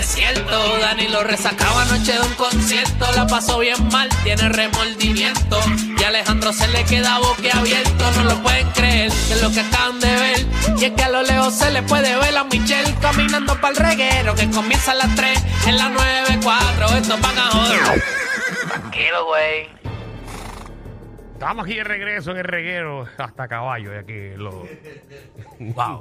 desierto. Dani lo resacaba anoche de un concierto. La pasó bien mal, tiene remordimiento. Y a Alejandro se le queda boquiabierto. No lo pueden creer, que es lo que acaban de ver. Y es que a lo lejos se le puede ver a Michelle caminando para el reguero. Que comienza a las 3 en las 9.4. Estos van a joder. Tranquilo, güey. Estamos aquí de regreso en el reguero. Hasta caballo, ya que lo. Wow.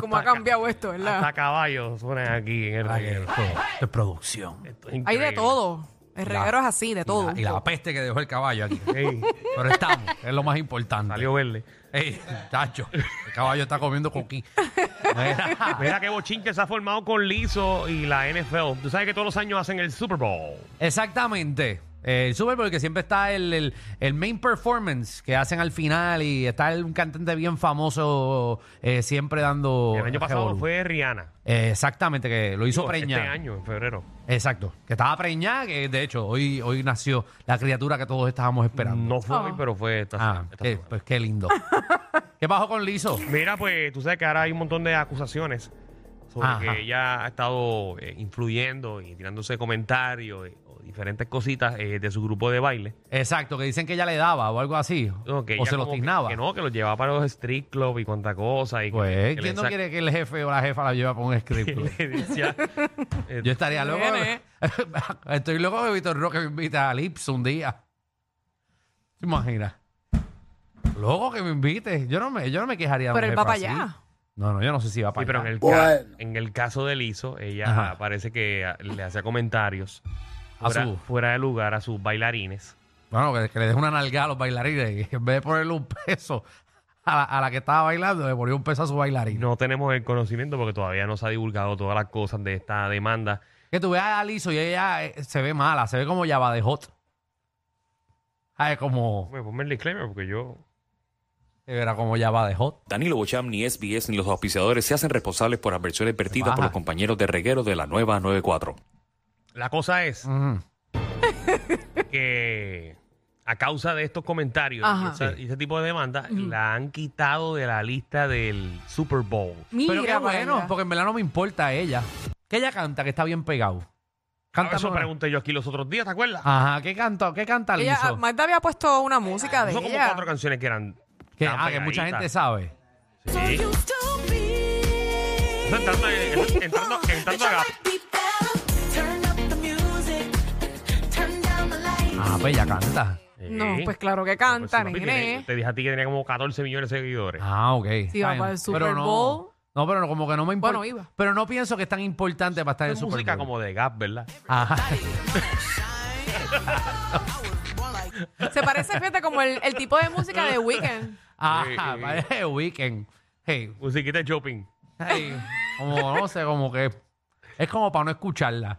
Como ha cambiado esto, Hasta ¿verdad? caballos suenan aquí en el reguero. Esto es producción. Esto es Hay increíble. de todo. El reguero es así, de todo. Y la peste que dejó el caballo aquí. Ey, Pero estamos, es lo más importante. salió verde. Ey, chacho, el caballo está comiendo coquí. Mira, Mira qué bochinche se ha formado con Lizo y la NFL. Tú sabes que todos los años hacen el Super Bowl. Exactamente. Eh, el Super Bowl que siempre está el, el- el main performance que hacen al final y está el- un cantante bien famoso eh, siempre dando... El año pasado revolú. fue Rihanna. Eh, exactamente, que lo hizo Digo, preñar. Este año, en febrero. Exacto, que estaba preñada, que de hecho hoy, hoy nació la criatura que todos estábamos esperando. No fue Ah. hoy, pero fue esta, Ah, esta qué- semana. pues qué lindo. ¿Qué pasó con Lizo? Mira, pues tú sabes que ahora hay un montón de acusaciones sobre Ajá. que ella ha estado eh, influyendo y tirándose comentarios eh, diferentes cositas eh, de su grupo de baile. Exacto, que dicen que ella le daba o algo así. No, que o ella se los como que- tiznaba. Que, no, que los llevaba para los street club y cuanta cosa. Y que- Pues, le ¿quién no quiere que el jefe o la jefa la lleve para un script? club? le decía, eh, Yo estaría loco. Estoy loco de Víctor Roque me invita a Lips un día. ¿Te imaginas? Loco que me invite. Yo no me, yo no me quejaría de Pero un él va jefe para así. allá. No, no, yo no sé si va Sí, para pero en allá. el, ca- en el caso de Lizo, ella Ajá. parece que ah, le hacía comentarios A fuera, su- fuera de lugar a sus bailarines. Bueno, que, que le deje una nalgada a los bailarines. Y en vez de ponerle un peso a la, a la que estaba bailando, le ponía un peso a su bailarín. No tenemos el conocimiento porque todavía no se ha divulgado todas las cosas de esta demanda. Que tú veas a Lizo y ella eh, se ve mala, se ve como Java de Hot. Ay, como. Bueno, ponme el disclaimer porque yo... Era como Java de Hot. Danilo Bocham, ni SBS, ni los auspiciadores se hacen responsables por adversiones vertidas por los compañeros de reguero de la nueva 94. La cosa es Ujú. que a causa de estos comentarios y, Ajá. esa- y ese tipo de demandas, la han quitado de la lista del Super Bowl. Mira, Pero qué para bueno, allá. porque en verdad no me importa a ella. Que ella canta, que está bien pegado. Canta Eso una- pregunté yo aquí los otros días, ¿te acuerdas? Ajá, ¿qué canta, qué canta Ella? Magda había puesto una música de Son como ella. cuatro canciones que eran... que, ah, que mucha pegaditas. gente sabe. Sí. Eso entrando, en- entrando, entrando a Gap. Ah, pues ella canta. No, Sí. pues claro que Pues canta, sí, papi, tiene- nene. Te dije a ti que tenía como 14 millones de seguidores. Ah, ok. Si Está va bien. para el Super Pero Bowl. No, pero no, como que no me importa. Bueno, iba. Pero no pienso que es tan importante para estar en es el Super música Bowl. como de Gap, ¿verdad? Ajá. Se parece, fíjate, como el, el tipo de música de Weekend. Ajá, Sí. parece Weekend. Hey, Musiquita de shopping. hey, como, no sé, como que es como para no escucharla.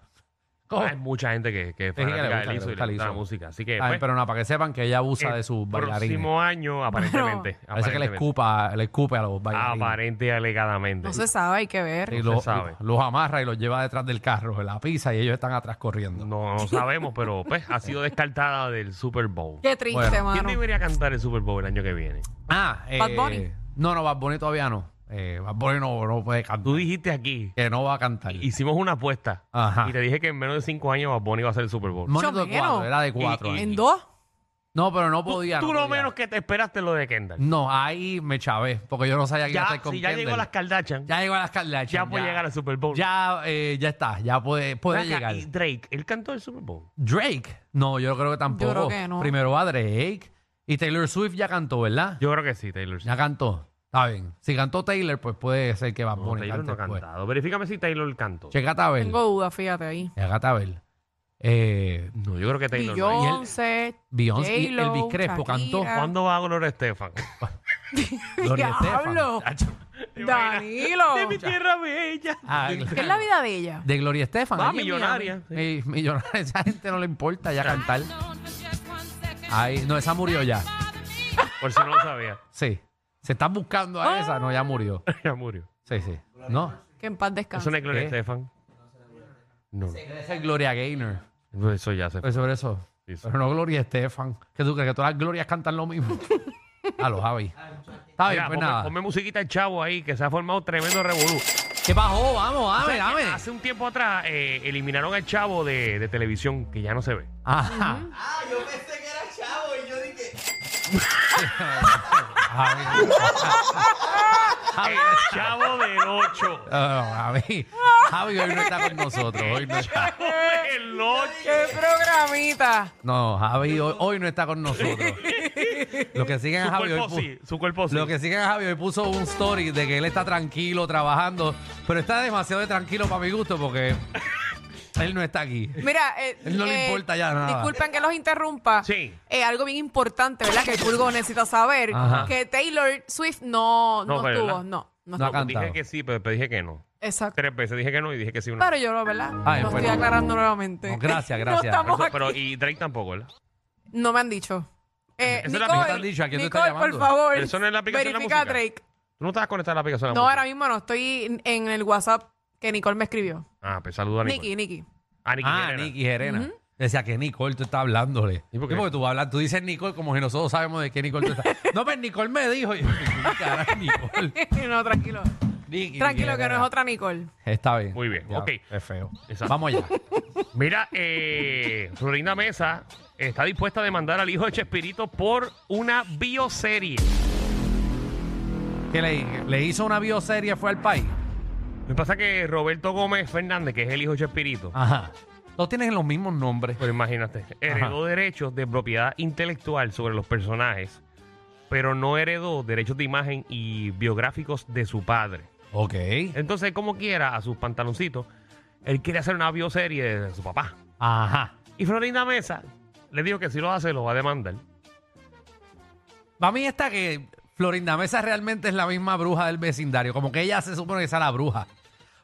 Como- Hay mucha gente que, que es Sí, que le fanática gusta, de que le Lizzo y gusta le gusta la Lizzo. música. Así que, Ay, pues, pero no, para que sepan que ella abusa de sus bailarines. próximo año, aparentemente. Parece que le aparentemente. escupa, le escupe a los bailarines. Aparente y alegadamente. No se sabe, hay que Y ver. no los, se sabe. los amarra y los lleva detrás del carro, en la pisa, y ellos están atrás corriendo. No, no sabemos, pero pues ha sido descartada del Super Bowl. Qué triste, Bueno, ¿Quién mano. debería cantar el Super Bowl el año que viene? Ah, eh, Bad Bunny. No, no, Bad Bunny todavía no. Eh, Bad Bunny no, no puede cantar. Tú dijiste aquí, Que no va a cantar. hicimos una apuesta Ajá. y te dije que en menos de cinco años Bad Bunny iba a ser el Super Bowl. No, de cuatro, era de cuatro. Años. ¿En dos? No, pero no podía. tú no lo podía. menos que te esperaste lo de Kendall. No, ahí me chavé, porque yo no sabía que iba a Ya, estar con si ya llegó Kendall. las Kardashian, ya, Ya llegó a las Kardashian. puede llegar al Super Bowl. Ya, eh, ya está, ya puede, puede Ven acá, llegar. Y Drake, él cantó el Super Bowl. Drake, no, yo creo que tampoco. creo que no. Primero va Drake y Taylor Swift ya cantó, ¿verdad? Yo creo que sí, Taylor. Ya cantó. Está bien. Si cantó Taylor, pues puede ser que va a No, poner Taylor no ha después. cantado. Verifícame si Taylor cantó. Checate a ver. Tengo dudas, fíjate ahí. Checate a ver. Eh, No, yo creo que Taylor no. Beyoncé, Beyoncé y J-Lo, Elvis Crespo cantó. Shakira. ¿Cuándo va Gloria Estefan? Gloria Estefan. Danilo. De mi tierra bella. Ah, ¿Qué es la vida de ella? de Gloria Estefan. Va, allí en millonaria, Miami. Mi- millonaria. Esa gente no le importa ya cantar. Ay, no, esa murió ya. Por si no lo sabía. Sí. Se están buscando a esa. No, ya murió. ya murió. Sí, sí. No. Que en paz Eso descanse. no es Gloria ¿Qué? Estefan. No, Esa es Gloria Gaynor. no, eso ya se fue. Pues sobre eso. Sí, sí. Pero no Gloria Estefan. ¿Qué tú crees? Que todas las glorias cantan lo mismo. a los Javi. Está bien, Mira, pues ponme, nada. ponme musiquita el chavo ahí, que se ha formado tremendo revolú. ¿Qué bajó? Vamos, O dame, sea, que dame. Hace un tiempo atrás eh, eliminaron al chavo de, de televisión, que ya no se ve. Ajá. Ah, yo pensé que era chavo y yo dije. Javi. Javi, El chavo del 8. Ah, Javi. Javi hoy no está con nosotros. Hoy no está. Chavo del 8. ¡Qué programita! No, Javi hoy, hoy no está con nosotros. Lo que siguen a Su Javi hoy pu- sí, su cuerpo sí. Lo que siguen a Javi hoy puso un story de que él está tranquilo trabajando, pero está demasiado de tranquilo para mi gusto porque él no está aquí. Mira, eh, Él no le eh, importa ya nada. Disculpen que los interrumpa. Sí. Eh, algo bien importante, ¿verdad? Que el público necesita saber. Ajá. Que Taylor Swift no, No no, fue, estuvo. ¿verdad? No, no No ha estuvo. cantado. Dije que sí, pero pero dije que no. Exacto. Tres veces dije que no y dije que sí una Pero yo lo, ¿verdad? Ay, lo bueno. estoy aclarando nuevamente. No, gracias, No gracias. estamos aquí. pero y Drake tampoco, ¿verdad? No me han dicho. Eh, Esa es la Nicole, que te han dicho, ¿a quién tú estás Nicole, por llamando? favor, Pero eso no es la aplicación de la verifica a música. Drake. ¿Tú no estabas conectada a la aplicación de la No, música? ahora mismo no. Estoy en el WhatsApp que Nicole me escribió. Ah, pues saluda a Nicole. Nicky, Nicky. Ah, Nicky Ah, Herrera. Nicky Gerena. Decía que Nicole tú estás hablándole. ¿Y por Sí, qué? porque tú hablas, tú dices Nicole como si nosotros sabemos de qué Nicole tú estás. no, pero Nicole me dijo. Y yo, ¿qué cara es Nicole? no, tranquilo. Nicky, Tranquilo, Nicky que no es otra Nicole. Está bien. Muy bien, Ya, ok. Es feo. Exacto. Vamos allá. Mira, eh, Florinda Mesa está dispuesta a demandar al hijo de Chespirito por una bioserie. ¿Qué le, le hizo una bioserie? ¿Fue al país? Lo que pasa es que Roberto Gómez Fernández, que es el hijo de Chespirito, Ajá. Todos tienen los mismos nombres. pero imagínate, heredó derechos de propiedad intelectual sobre los personajes, pero no heredó derechos de imagen y biográficos de su padre. Ok. Entonces, como quiera, a sus pantaloncitos, él quiere hacer una bioserie de su papá. Ajá. Y Florinda Mesa le dijo que si lo hace, lo va a demandar. Para mí está que Florinda Mesa realmente es la misma bruja del vecindario. Como que ella se supone que es la bruja.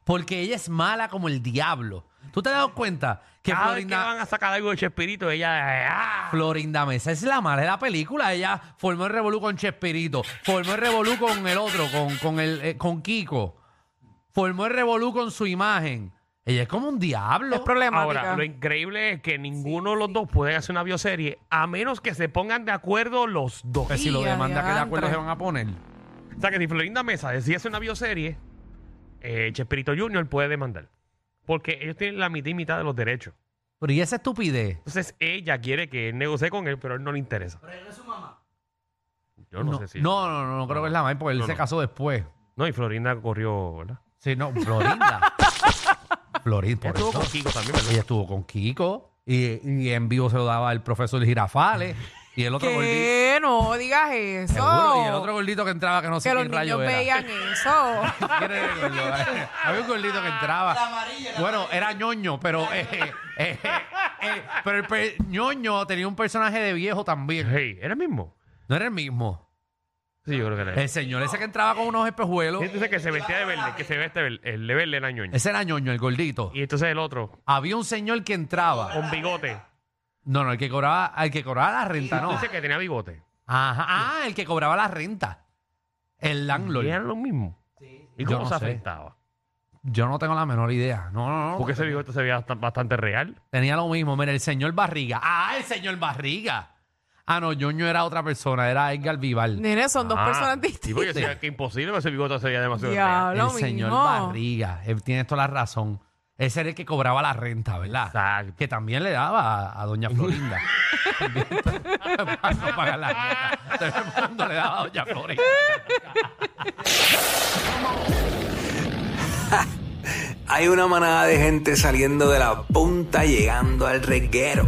Porque ella es mala como el diablo. ¿Tú te has dado cuenta que Cada vez que Florinda, van a sacar algo de Chespirito, ella... ¡ah! Florinda Mesa es la mala de la película? Ella formó el revolú con Chespirito. Formó el revolú con el otro, con, con, el, eh, con Kiko. Formó el revolú con su imagen. Ella es como un diablo. Es problemática. Ahora, lo increíble es que ninguno de los dos puede hacer una bioserie a menos que se pongan de acuerdo los dos. Pues si lo demanda, ¿qué de acuerdo diantre. se van a poner? O sea que si Florinda Mesa decide hacer una bioserie, eh, Chespirito Junior puede demandar. Porque ellos tienen la mitad y mitad de los derechos. Pero ¿y esa estupidez? Entonces ella quiere que él negocie con él, pero a él no le interesa. Pero es su mamá. Yo no, no, sé si. no, no, no, no creo que es la madre porque él No, se no. casó después. No, y Florinda corrió, ¿verdad? Sí, no, Florinda. Florinda, por Estuvo eso. con Kiko también, ¿verdad? Ella estuvo con Kiko y, y en vivo se lo daba el profesor Girafales y el otro gordito. ¿Qué? No digas eso. Seguro, y el otro gordito que entraba que no sé que qué los rayo niños era. veían eso. ¿Quién era el gordo? Había un gordito que entraba. La amarilla, la bueno, era ñoño, pero eh, eh, eh, eh, pero el pe- ñoño tenía un personaje de viejo también. Hey, ¿era el mismo? No era el mismo. Sí, yo creo que era él. El señor ese que entraba con unos espejuelos. Entonces que se vestía de verde, que se veste verde, el de verde era ñoño. Ese era ñoño, el gordito. Y entonces el otro, Había un señor que entraba. con bigote. No, no, el que cobraba, el que cobraba la renta, no. Dice que tenía bigote. Ajá. Ah, el que cobraba la renta. El landlord. Y eran los mismos. ¿Y Yo cómo no se sé. afectaba? Yo no tengo la menor idea. No, no, no. Porque ese bigote se veía bast- bastante real. Tenía lo mismo. Mira, el señor Barriga. Ah, el señor Barriga. Ah, no, Ñoño era otra persona, era Edgar Vival. Nene, son dos Ah, personas Sí, porque yo distintas. que imposible, pero ese bigote se veía demasiado real. Diablo, el señor mismo. Barriga. Él tiene toda la razón. Ese era el que cobraba la renta, ¿verdad? Exacto. Que también le daba a, a doña Florinda. Para no pagar la renta. Todo el mundo le daba a doña Florinda. Hay una manada de gente saliendo de la punta llegando al reguero.